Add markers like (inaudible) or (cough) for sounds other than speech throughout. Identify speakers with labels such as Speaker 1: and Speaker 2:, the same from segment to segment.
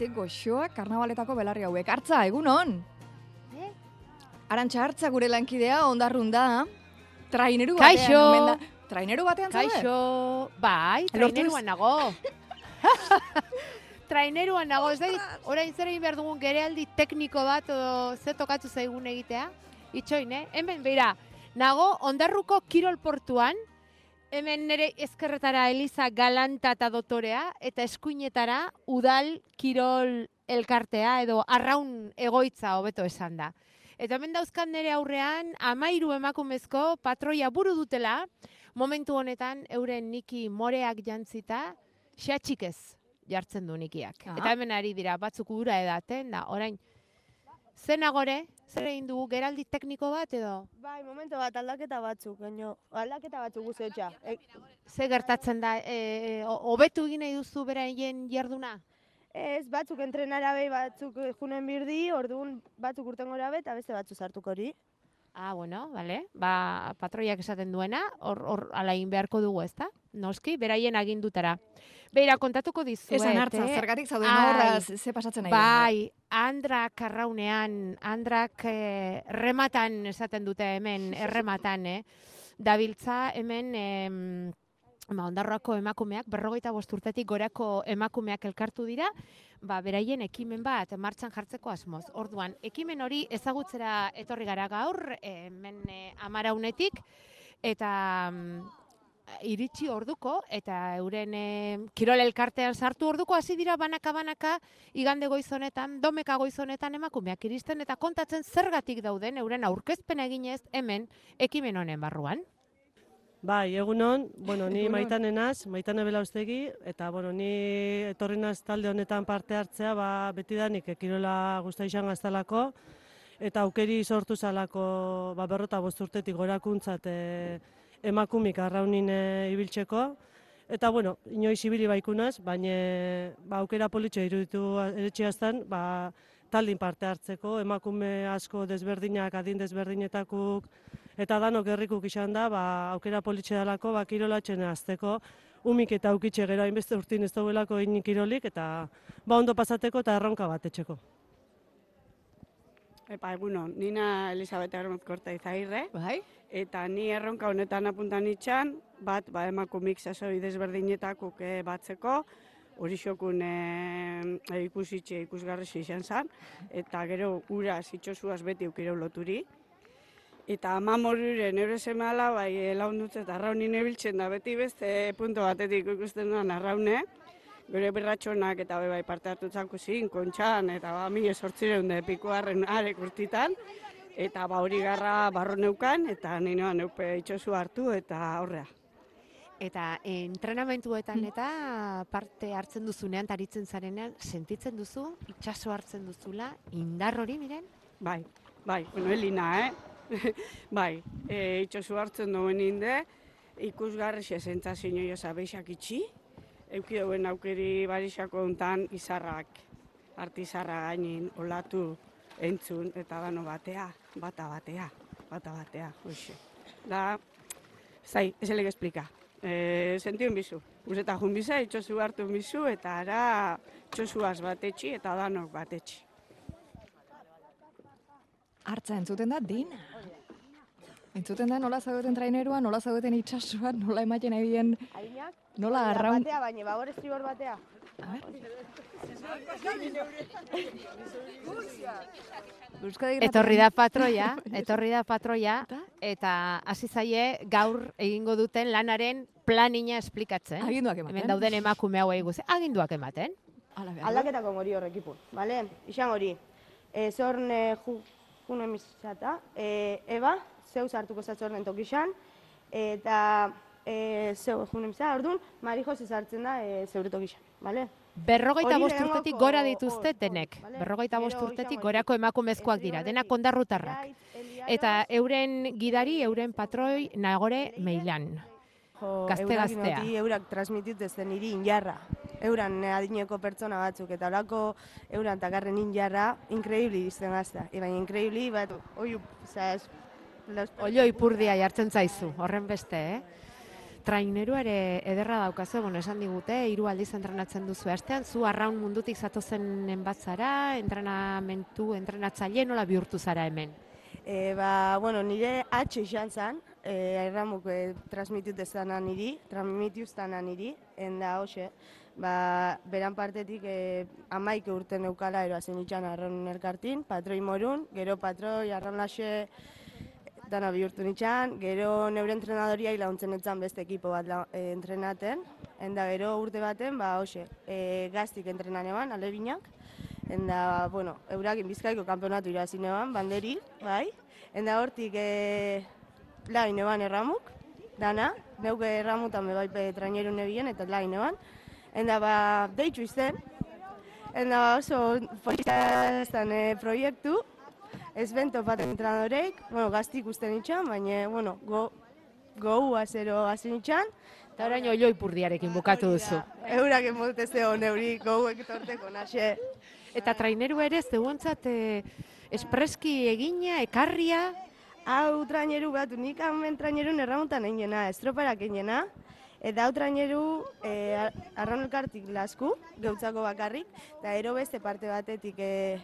Speaker 1: ze goxoak karnabaletako belarri hauek. Artza, egunon?
Speaker 2: Eh?
Speaker 1: Arantxa hartza gure lankidea, ondarrun da. Traineru
Speaker 2: Kaixo!
Speaker 1: batean. omen da. Traineru batean zaude?
Speaker 2: Kaixo, bai, traineruan nago. (laughs) traineruan nago, ez da, orain zer egin behar dugun gerealdi tekniko bat, edo ze tokatu zaigun egitea. Itxoin, eh? Hemen, beira, nago, ondarruko kirol portuan, hemen nire ezkerretara Eliza Galanta eta Dotorea, eta eskuinetara udal kirol elkartea, edo arraun egoitza hobeto esan da. Eta hemen dauzkan nire aurrean, amairu emakumezko patroia buru dutela, momentu honetan euren niki moreak jantzita, xatxikez jartzen du nikiak.
Speaker 1: Ah.
Speaker 2: Eta hemen ari dira, batzuk ura edaten, da, orain, zenagore, zer egin dugu, geraldi tekniko bat edo?
Speaker 3: Bai, momento bat aldaketa batzuk, baino aldaketa batzuk guzetxa. E,
Speaker 2: Ze gertatzen da, e, ho- hobetu egin nahi duzu beraien jarduna?
Speaker 3: ez, batzuk entrenara behi, batzuk eh, junen birdi, orduan batzuk urten gora be, eta beste batzuk sartuko hori.
Speaker 2: Ah, bueno, vale. Ba, patroiak esaten duena, hor, hor ala egin beharko dugu, ezta? Noski, beraien agindutara. Beira, kontatuko dizuet,
Speaker 1: Esan hartza,
Speaker 2: eh?
Speaker 1: zergatik zauden
Speaker 2: Ai.
Speaker 1: horra, ze ze pasatzen nahi.
Speaker 2: Bai, andrak arraunean, andrak eh, rematan esaten dute hemen, (laughs) errematan, eh? Dabiltza hemen, em, ba, ondarroako emakumeak, berrogeita bost urtetik gorako emakumeak elkartu dira, ba, beraien ekimen bat martxan jartzeko asmoz. Orduan, ekimen hori ezagutzera etorri gara gaur, eh, hemen eh, amaraunetik, eta mm, iritsi orduko eta euren e, kirol elkartean sartu orduko hasi dira banaka banaka igande goiz honetan, domeka goiz honetan emakumeak iristen eta kontatzen zergatik dauden euren aurkezpena eginez hemen ekimen honen barruan.
Speaker 4: Bai, egunon, bueno, ni
Speaker 1: Egunon.
Speaker 4: maitanen naz, maitane belaustegi, eta bueno, ni etorri naz talde honetan parte hartzea, ba, betidanik ekirola guztia izan gaztalako, eta aukeri sortu zalako, ba, berrota bost urtetik gorakuntzat e, emakumik arraunin e, ibiltzeko, eta bueno, inoiz ibili baikunaz, baina ba, aukera politxo iruditu eretxeaztan, ba, taldin parte hartzeko, emakume asko desberdinak, adin desberdinetakuk, eta danok herrikuk izan da, ba, aukera politxe dalako, ba, kirolatzen azteko, umik eta aukitxe gero hainbeste urtin ez dauelako egin kirolik, eta ba, ondo pasateko eta erronka bat etxeko.
Speaker 5: Epa, egunon, nina Elisabeta Hermozkorta izagirre,
Speaker 1: Bai?
Speaker 5: Eta ni erronka honetan apuntan itxan, bat, ba, emakumik sasoi desberdinetakuk eh, batzeko, hori xokun e, ikusitxe ikusgarrisi izan zen, eta gero ura zitxosuaz beti ukire loturi. Eta ama morriren eure semala, bai, eh, laundutze eta arraunin ebiltzen da, beti beste punto batetik ikusten duan arraune, gure berratxonak eta be bai parte hartu zin, kontxan, eta ba, mila sortzireun de pikuarren arek urtitan, eta ba hori garra barro neukan, eta ninoa neupe itxosu hartu, eta horrea.
Speaker 2: Eta entrenamentuetan eta parte hartzen duzunean, taritzen zarenean, sentitzen duzu, itxaso hartzen duzula, indar hori, miren?
Speaker 5: Bai, bai, bueno, elina, eh? (laughs) bai, e, itxosu hartzen duen inde, ikusgarri xe sentzazio joza beixak itxi, euki dauen aukeri barixako hontan izarrak, artizarra gainin, olatu, entzun, eta dano batea, bata batea, bata batea, hoxe. Da, zai, ez eleg explika. E, sentiun bizu, Uzeta jun biza, itxosu hartu bizu, eta ara txosuaz batetxi eta danok batetxi.
Speaker 1: Hartza entzuten da dina. Entzuten da nola zaudeten trainerua, nola zaudeten itxasua, nola ematen nahi dien, nola arraun...
Speaker 3: Batea, baina, babor estribor batea.
Speaker 1: A ver. Euskadi (laughs)
Speaker 2: Etorri da patroia, etorri da patroia,
Speaker 1: Eta?
Speaker 2: hasi zaie gaur egingo duten lanaren planina esplikatzen.
Speaker 1: Aginduak ematen.
Speaker 2: Hemen dauden emakume hauei guzti, aginduak ematen.
Speaker 1: Ala, behar da.
Speaker 3: Aldaketako hori horrekipun, bale? Izan hori, e, zorn e, ju, juno emisata, e, eba, zeu sartuko zatzorren tokixan, eta e, zeu juno emisata, orduan, Mari Jose sartzen da e, zeure tokixan, bale?
Speaker 2: Berrogeita bost urtetik gora dituzte denek. Berrogeita bost urtetik gorako emakumezkoak dira, denak ondarrutarrak. Eta euren gidari, euren patroi, nagore meilan. gazte
Speaker 3: eurak
Speaker 2: gaztea.
Speaker 3: eurak transmititu zen niri injarra. Euran adineko pertsona batzuk, eta olako euran takarren injarra, inkreibli izten gazta. E, baina inkreibli, bat, oiu, zaz.
Speaker 2: Olio ipurdia jartzen zaizu, horren beste, eh? Trainerua ere ederra daukazu, bueno, esan digute, hiru aldiz entrenatzen duzu astean, zu arraun mundutik zatozen bat zara, entrenamentu, entrenatzaile nola bihurtu zara hemen?
Speaker 3: E, ba, bueno, nire atxo izan zen, e, erramuk e, transmitit ezana niri, transmitiuztana niri, enda hoxe, ba, beran partetik e, amaik urten eukala eroazen itxan arraun elkartin, patroi morun, gero patroi arraun laxe dana bihurtu nitxan, gero neure entrenadoria laguntzen etzan beste ekipo bat la, e, entrenaten, enda gero urte baten, ba, hoxe, e, gaztik entrenan eban, alebinak, enda, bueno, eurakin bizkaiko kanpeonatu irazi neban, banderi, bai, enda hortik e, lain eban erramuk, dana, neuke erramutan be bai pe traineru nebien eta lain eban, enda ba, deitzu izten, enda oso polizia e, proiektu, ez bento bat entrenadorek, bueno, gaztik usten itxan, baina, bueno, go, gou azero hazen itxan,
Speaker 2: Eta orain oioi purdiarekin bukatu duzu.
Speaker 3: Eurak emote zeo neuri gouek torteko naxe.
Speaker 2: Eta traineru ere zeuontzat e, espreski egina, ekarria,
Speaker 3: Hau traineru bat, nik hamen traineru erramuntan einena, estroparak einena. Eta hau traineru e, arraun elkartik lasku, geutzako bakarrik, eta ero beste parte batetik e,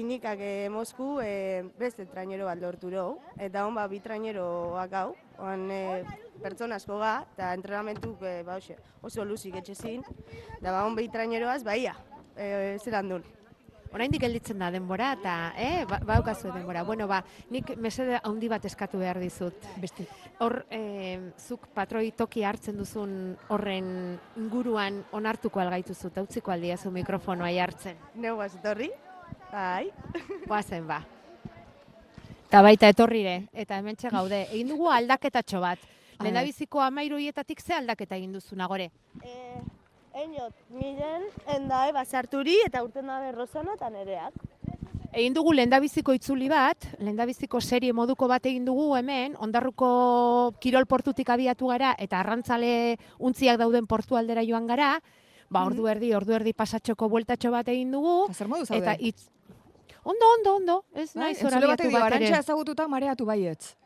Speaker 3: inikak e, Mosku e, beste trainero bat lortu rou. Eta hon ba, bi traineroak hau, oan e, pertsona asko ga, eta entrenamentuk e, ba, oso luzik etxezin. Eta ba, hon bi traineroaz, ba, ia, e, zelan duen.
Speaker 2: Oraindik gelditzen da denbora eta eh ba, baukazu denbora. Bueno, ba, nik mesede handi bat eskatu behar dizut.
Speaker 1: Beste.
Speaker 2: Hor eh, zuk patroi toki hartzen duzun horren inguruan onartuko algaituzu eta utziko aldiazu mikrofonoa jartzen.
Speaker 3: Neu etorri, bai.
Speaker 2: Goazen ba. Eta baita etorrire, eta hementxe gaude. Egin dugu aldaketatxo bat.
Speaker 1: A
Speaker 2: Lehendabiziko amairu hietatik ze aldaketa egin duzu nagore?
Speaker 3: Eh, Einot, miren, endae, basarturi eta urten dabe Rosana eta nereak.
Speaker 2: Egin dugu lehendabiziko itzuli bat, lehendabiziko serie moduko bat egin dugu hemen, ondarruko kirol portutik abiatu gara eta arrantzale untziak dauden portu aldera joan gara, ba ordu erdi, ordu erdi pasatxoko bueltatxo bat egin dugu,
Speaker 1: Eta zer modu zaude?
Speaker 2: eta itz... Ondo, ondo, ondo, ez
Speaker 1: Bai,
Speaker 2: naiz
Speaker 1: entzule
Speaker 2: horabiatu
Speaker 1: batek dio,
Speaker 2: bat ere.
Speaker 1: arantxa ezagututa mareatu baietz.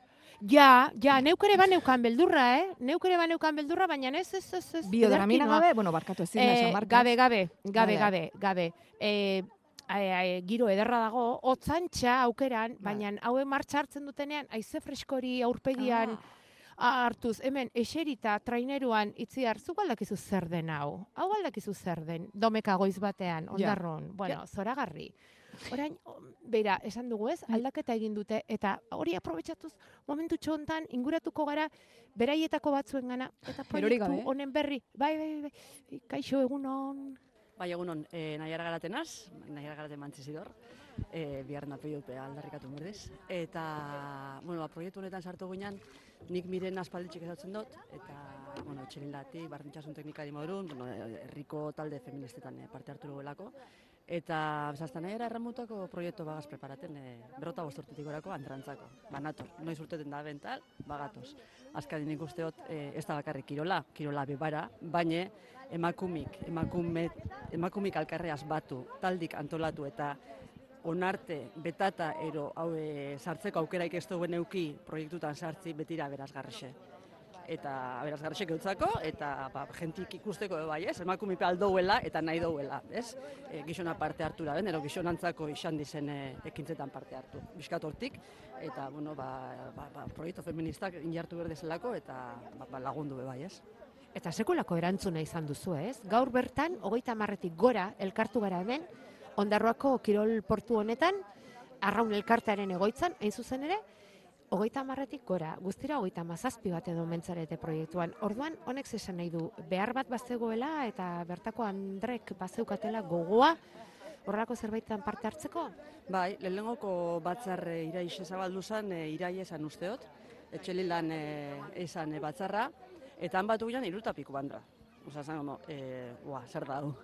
Speaker 2: Ja, ja, neuk ere baneukan beldurra, eh? Neuk ere baneukan beldurra, baina ez, ez, ez, ez.
Speaker 1: Biodramina gabe, bueno, barkatu ezin da
Speaker 2: Eh,
Speaker 1: markaz.
Speaker 2: gabe, gabe, gabe, gabe, gabe. Eh, ai, giro ederra dago, otzantxa aukeran,
Speaker 1: Bai.
Speaker 2: baina hauen martxa hartzen dutenean, aize freskori aurpegian
Speaker 1: Ah.
Speaker 2: Hartuz, hemen, eserita, traineruan, itziar, zuk aldakizu zer den hau? Hau aldakizu zer den, domeka goiz batean, ondarron, bueno, zoragarri. Orain, beira, esan dugu ez,
Speaker 1: Bai.
Speaker 2: aldaketa egin dute, eta hori aprobetxatuz, momentu hontan inguratuko gara, beraietako batzuen gana, eta proiektu
Speaker 1: gabe.
Speaker 2: honen berri, bai, bai, bai, bai, kaixo egunon,
Speaker 6: Bai, egunon, e, nahiara garatenaz, nahiara garaten mantzizidor, e, biharren apellut aldarrikatu merdez. Eta, bueno, ba, proiektu honetan sartu ginean, nik miren aspalditxik ezatzen dut, eta, bueno, txelin lati, barrentxasun teknikari modurun, bueno, herriko talde feministetan e, parte hartu duelako. Eta, bezazta nahiara erramutako proiektu bagaz preparaten, e, berrota bostortetik orako antrantzako. Ba, nator, noiz urteten da bental, bagatoz. Azkadin nik usteot, e, ez da bakarrik kirola, kirola bebara, baina emakumik, emakume, emakumik alkarreaz batu, taldik antolatu eta onarte, betata, ero, hau e, sartzeko aukeraik ez duen euki proiektutan sartzi betira berazgarrixe. Eta berazgarrixe geutzako, eta ba, jentik ikusteko bai, ez? Emakumipe aldouela eta nahi douela, ez? E, gizona parte hartu da, ben, ero gizonantzako izan dizen e, ekintzetan parte hartu. Bizkat hortik, eta, bueno, ba, ba, ba, proiektu feministak injartu berdezelako, eta ba, ba, lagundu bai, ez?
Speaker 2: Eta sekulako erantzuna izan duzu, ez? Gaur bertan, hogeita marretik gora elkartu gara hemen, ondarroako kirol portu honetan, arraun elkartearen egoitzan, hain zuzen ere, hogeita marretik gora, guztira hogeita mazazpi bat edo mentzarete proiektuan. Orduan, honek zesan nahi du, behar bat bazegoela eta bertako Andrek bazeukatela gogoa, horrelako zerbaitetan parte hartzeko?
Speaker 6: Bai, lehenengoko batzar e, irai zabaldu zen, e, irai esan usteot, etxelilan e, esan e, batzarra, eta han batu ginean irutapiko bandra. Osa, zan, no, e, ua, zer da du.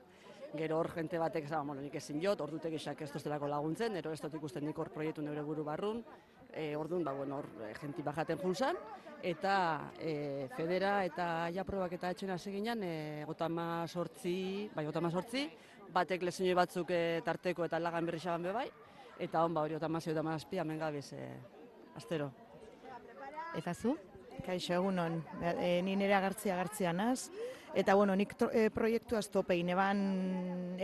Speaker 6: Gero hor jente batek esan, bueno, nik ezin jot, ordu tekixak ez toztelako laguntzen, ero ez dut ikusten nik hor proiektu neure buru barrun, e, orduan, ba, bueno, hor e, jenti bajaten junzan, eta e, federa eta ja probak eta etxena seginan, e, gotama sortzi, bai, gotama sortzi, batek lezinoi batzuk e, tarteko eta lagan berri xaban be bai, eta hon ba hori gotama zei gotama azpi, hemen gabiz, e, astero.
Speaker 2: Eta zu?
Speaker 7: Kaixo, egunon. E, ni nire agartzia agartzia naz. Eta, bueno, nik tro, e, proiektu aztopein, eban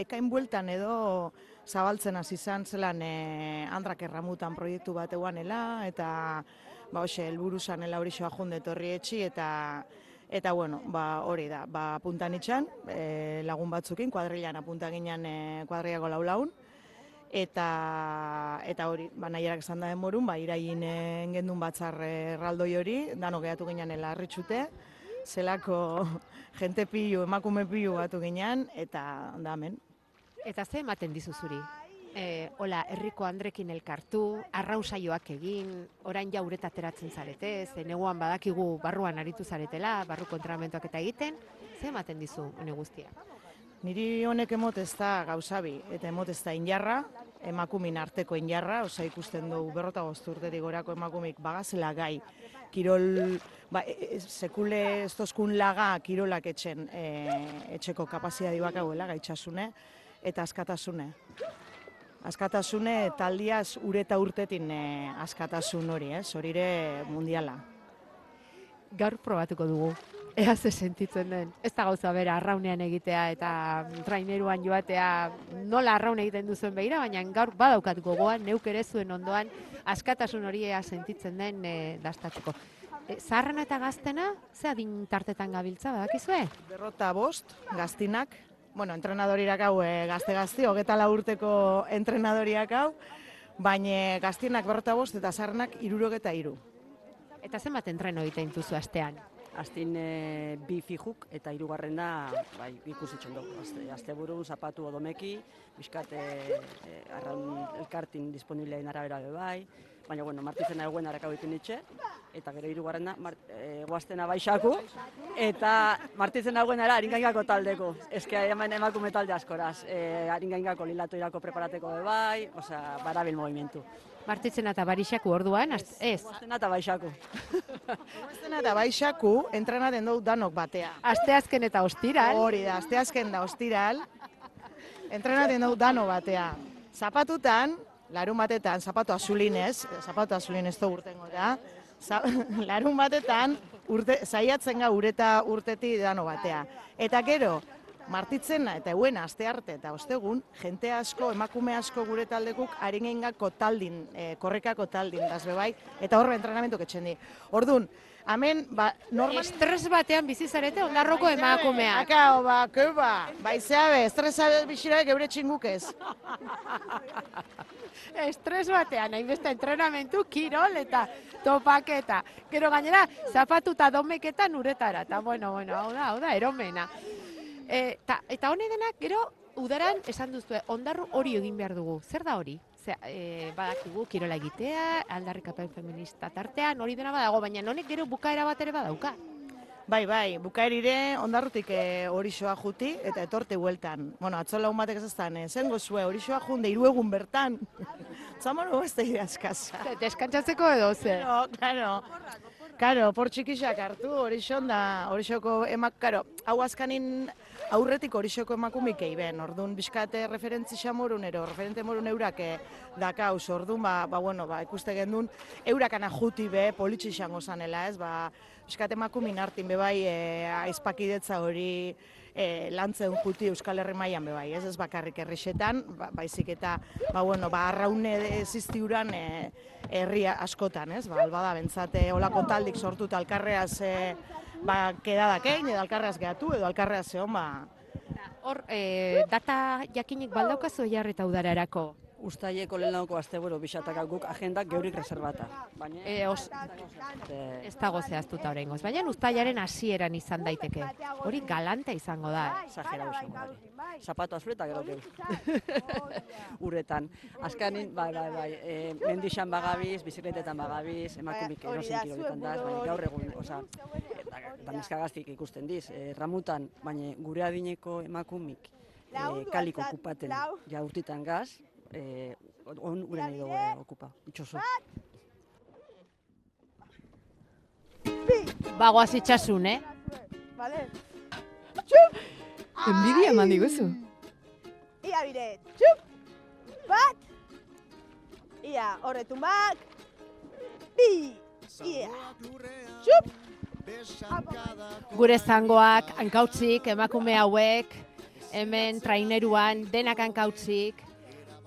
Speaker 7: ekain bueltan edo zabaltzen hasi izan zelan e, andrak erramutan proiektu bat eguanela, eta, ba, hoxe, elburu zanela hori soa jundet horri etxi, eta, eta, bueno, ba, hori da, ba, puntan itxan, e, lagun batzukin, kuadrilan apunta ginen e, kuadriago laulaun, eta eta hori, ba nahierak esan da demorun, ba iraien gendun batzar erraldoi hori, dano gehatu ginen larritxute, zelako jente pilu, emakume pilu batu ginen, eta da hemen.
Speaker 2: Eta ze ematen dizu zuri? E, hola, herriko andrekin elkartu, arrausaioak egin, orain ja ureta ateratzen zarete, ze neguan badakigu barruan aritu zaretela, barruko entrenamentuak eta egiten, ze ematen dizu hone guztia?
Speaker 7: Niri honek emotez da gauzabi, eta emotez da injarra, emakumin arteko injarra, osa ikusten du berrota gozturtetik gorako emakumik bagazela gai, kirol, ba, e, e, sekule ez tozkun laga kirolak etxen, e, etxeko kapazia dibak hauela, gaitxasune, eta askatasune. Askatasune taldiaz ureta urtetin e, askatasun hori, ez, horire mundiala.
Speaker 2: Gaur probatuko dugu ea ze sentitzen den. Ez da gauza bera arraunean egitea eta traineruan joatea nola arraun egiten duzuen behira, baina gaur badaukat gogoan, neuk ere zuen ondoan askatasun hori ea sentitzen den e, dastatzeko. E, zaharrena eta gaztena, ze adin tartetan gabiltza, badakizue?
Speaker 7: Berrota bost, gaztinak, bueno, entrenadoriak hau e, gazte-gazti, hogeta urteko entrenadoriak hau, baina gaztinak berrota bost eta zaharrenak irurogeta iru.
Speaker 2: Eta zenbat entreno egiten duzu astean?
Speaker 6: Aztin e, bi fijuk eta hirugarren da bai, ikusitxon dugu. Azte, azte burun, zapatu odomeki, bizkat e, e, arraun elkartin disponiblea arabera be bai, baina bueno, martizena eguen harakau ditu nitxe, eta gero hirugarren da, mart, e, guaztena baixaku, eta martizena eguen ara haringaingako taldeko. Ezke hemen emakume talde askoraz, e, haringaingako lilatu irako preparateko be bai, osea, barabil movimentu.
Speaker 2: Martitzen eta barixaku orduan, ez? Ez.
Speaker 6: Guaztena eta baixaku.
Speaker 7: Guaztena (laughs) eta baixaku entrenaten dugu danok batea.
Speaker 2: Asteazken eta ostiral.
Speaker 7: Hori da, asteazken da ostiral. Entrenaten dugu dano batea. Zapatutan, larun batetan, zapatu azulinez, zapatu azulinez to urtengo da, (laughs) larun batetan, urte, zaiatzen ga ureta urteti dano batea. Eta gero, martitzena eta euen aste arte eta ostegun, jente asko, emakume asko gure taldekuk harin taldin, e, korrekako taldin, dazbe bai, eta horre entrenamentu ketxen di. Orduan, Hemen, ba,
Speaker 2: normal... Estres batean bizi zarete ondarroko emakumea.
Speaker 7: Akao, ba, keba, bai zeabe, estresa bizira geure txinguk ez. (laughs)
Speaker 2: Estres batean, hainbeste entrenamentu, kirol eta topaketa. Gero gainera, zapatuta domeketan uretara. Eta, bueno, bueno, hau da, hau da, eromena. E, ta, eta hone denak, gero, udaran esan duzu, ondarru hori egin behar dugu. Zer da hori? Ze, e, badakigu, kirola egitea, aldarrikapen feminista tartean, hori dena badago, baina honek gero bukaera bat ere badauka.
Speaker 7: Bai, bai, bukaerire ondarrutik e, hori soa juti eta etorte hueltan. Bueno, atzola un batek ez eztan, e, zen gozue, hori soa junde, iru egun bertan. (laughs) Zamoro ez da idazkaza.
Speaker 2: Deskantzatzeko edo, ze?
Speaker 7: Claro, claro. Karo, por txikisak hartu, hori da, hori emak, karo, hau azkanin aurretik horixoko emakumik ben, orduan bizkate referentzi xamorun ero, referente morun eurake eh, dakauz, orduan, ba, ba, bueno, ba, ikuste gendun, eurakana juti be, politxi xango zanela, ez, ba, bizkate emakumin hartin be bai, e, aizpakidetza hori, e, lantzen juti Euskal Herri mailan be bai, ez, ez bakarrik herrixetan, ba, baizik eta, ba, bueno, ba, arraune ziztiuran, e, herri askotan, ez, ba, albada, bentsate, olako taldik sortu alkarreaz, e, ba, kedadak egin, edo alkarreaz gehatu, edo alkarreaz zehon, ba...
Speaker 2: Hor, e, data jakinik baldaukazu jarri eta udararako?
Speaker 6: Uztaileko lehen lauko azte buru bisataka guk agendak geurik reservata.
Speaker 2: Baina, e, os, ez dago zehaztuta horrein Baina ustailaren hasieran izan daiteke. Hori galante izango da.
Speaker 6: Zajera izango Zapatu azuleta gero geu. (laughs) Uretan. Azkanin, bai, bai, bai. E, mendixan bagabiz, bizikletetan bagabiz, emakumik erosin kilometan daz, baina gaur egun, oza, eta neskagaztik ikusten diz, e, ramutan, baina gure adineko emakumik, e, kaliko okupaten ja urtitan gaz, eh, on ure nahi dugu okupa, itxoso.
Speaker 2: Bagoaz itxasun, eh?
Speaker 3: Vale.
Speaker 1: Txup! Enbidia eman diguzu.
Speaker 3: Ia bire, txup! Bat! Ia, horretun bak! Bi!
Speaker 2: Gure zangoak, hankautzik, emakume hauek, hemen traineruan, denak hankautzik,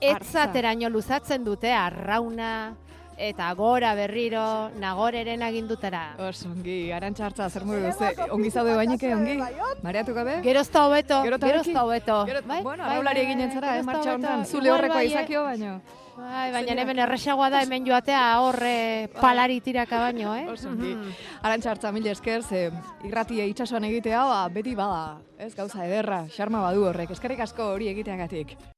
Speaker 2: etzateraino luzatzen dute arrauna, eta gora berriro, nagoreren agindutera.
Speaker 1: Oso, ongi, arantxa hartza, zer modu duzu? Ongi zaude bainike, ongi? Mareatu gabe?
Speaker 2: Gerozta hobeto, gerozta hobeto. Bai,
Speaker 1: bueno,
Speaker 2: bai,
Speaker 1: araulari
Speaker 2: bai,
Speaker 1: eginen zara, eh, martxa honetan. Zule
Speaker 2: Igual
Speaker 1: horrekoa
Speaker 2: bai, eh.
Speaker 1: izakio, baino.
Speaker 2: Bai, baina hemen erresagoa da hemen joatea horre palari tiraka baino, eh?
Speaker 1: Oso ongi.
Speaker 2: Mhm.
Speaker 1: Arantxa hartza, mila esker, ze irratie itsasoan egitea, ba, beti bada, ez gauza ederra, xarma badu horrek, eskerrik asko hori egiteagatik.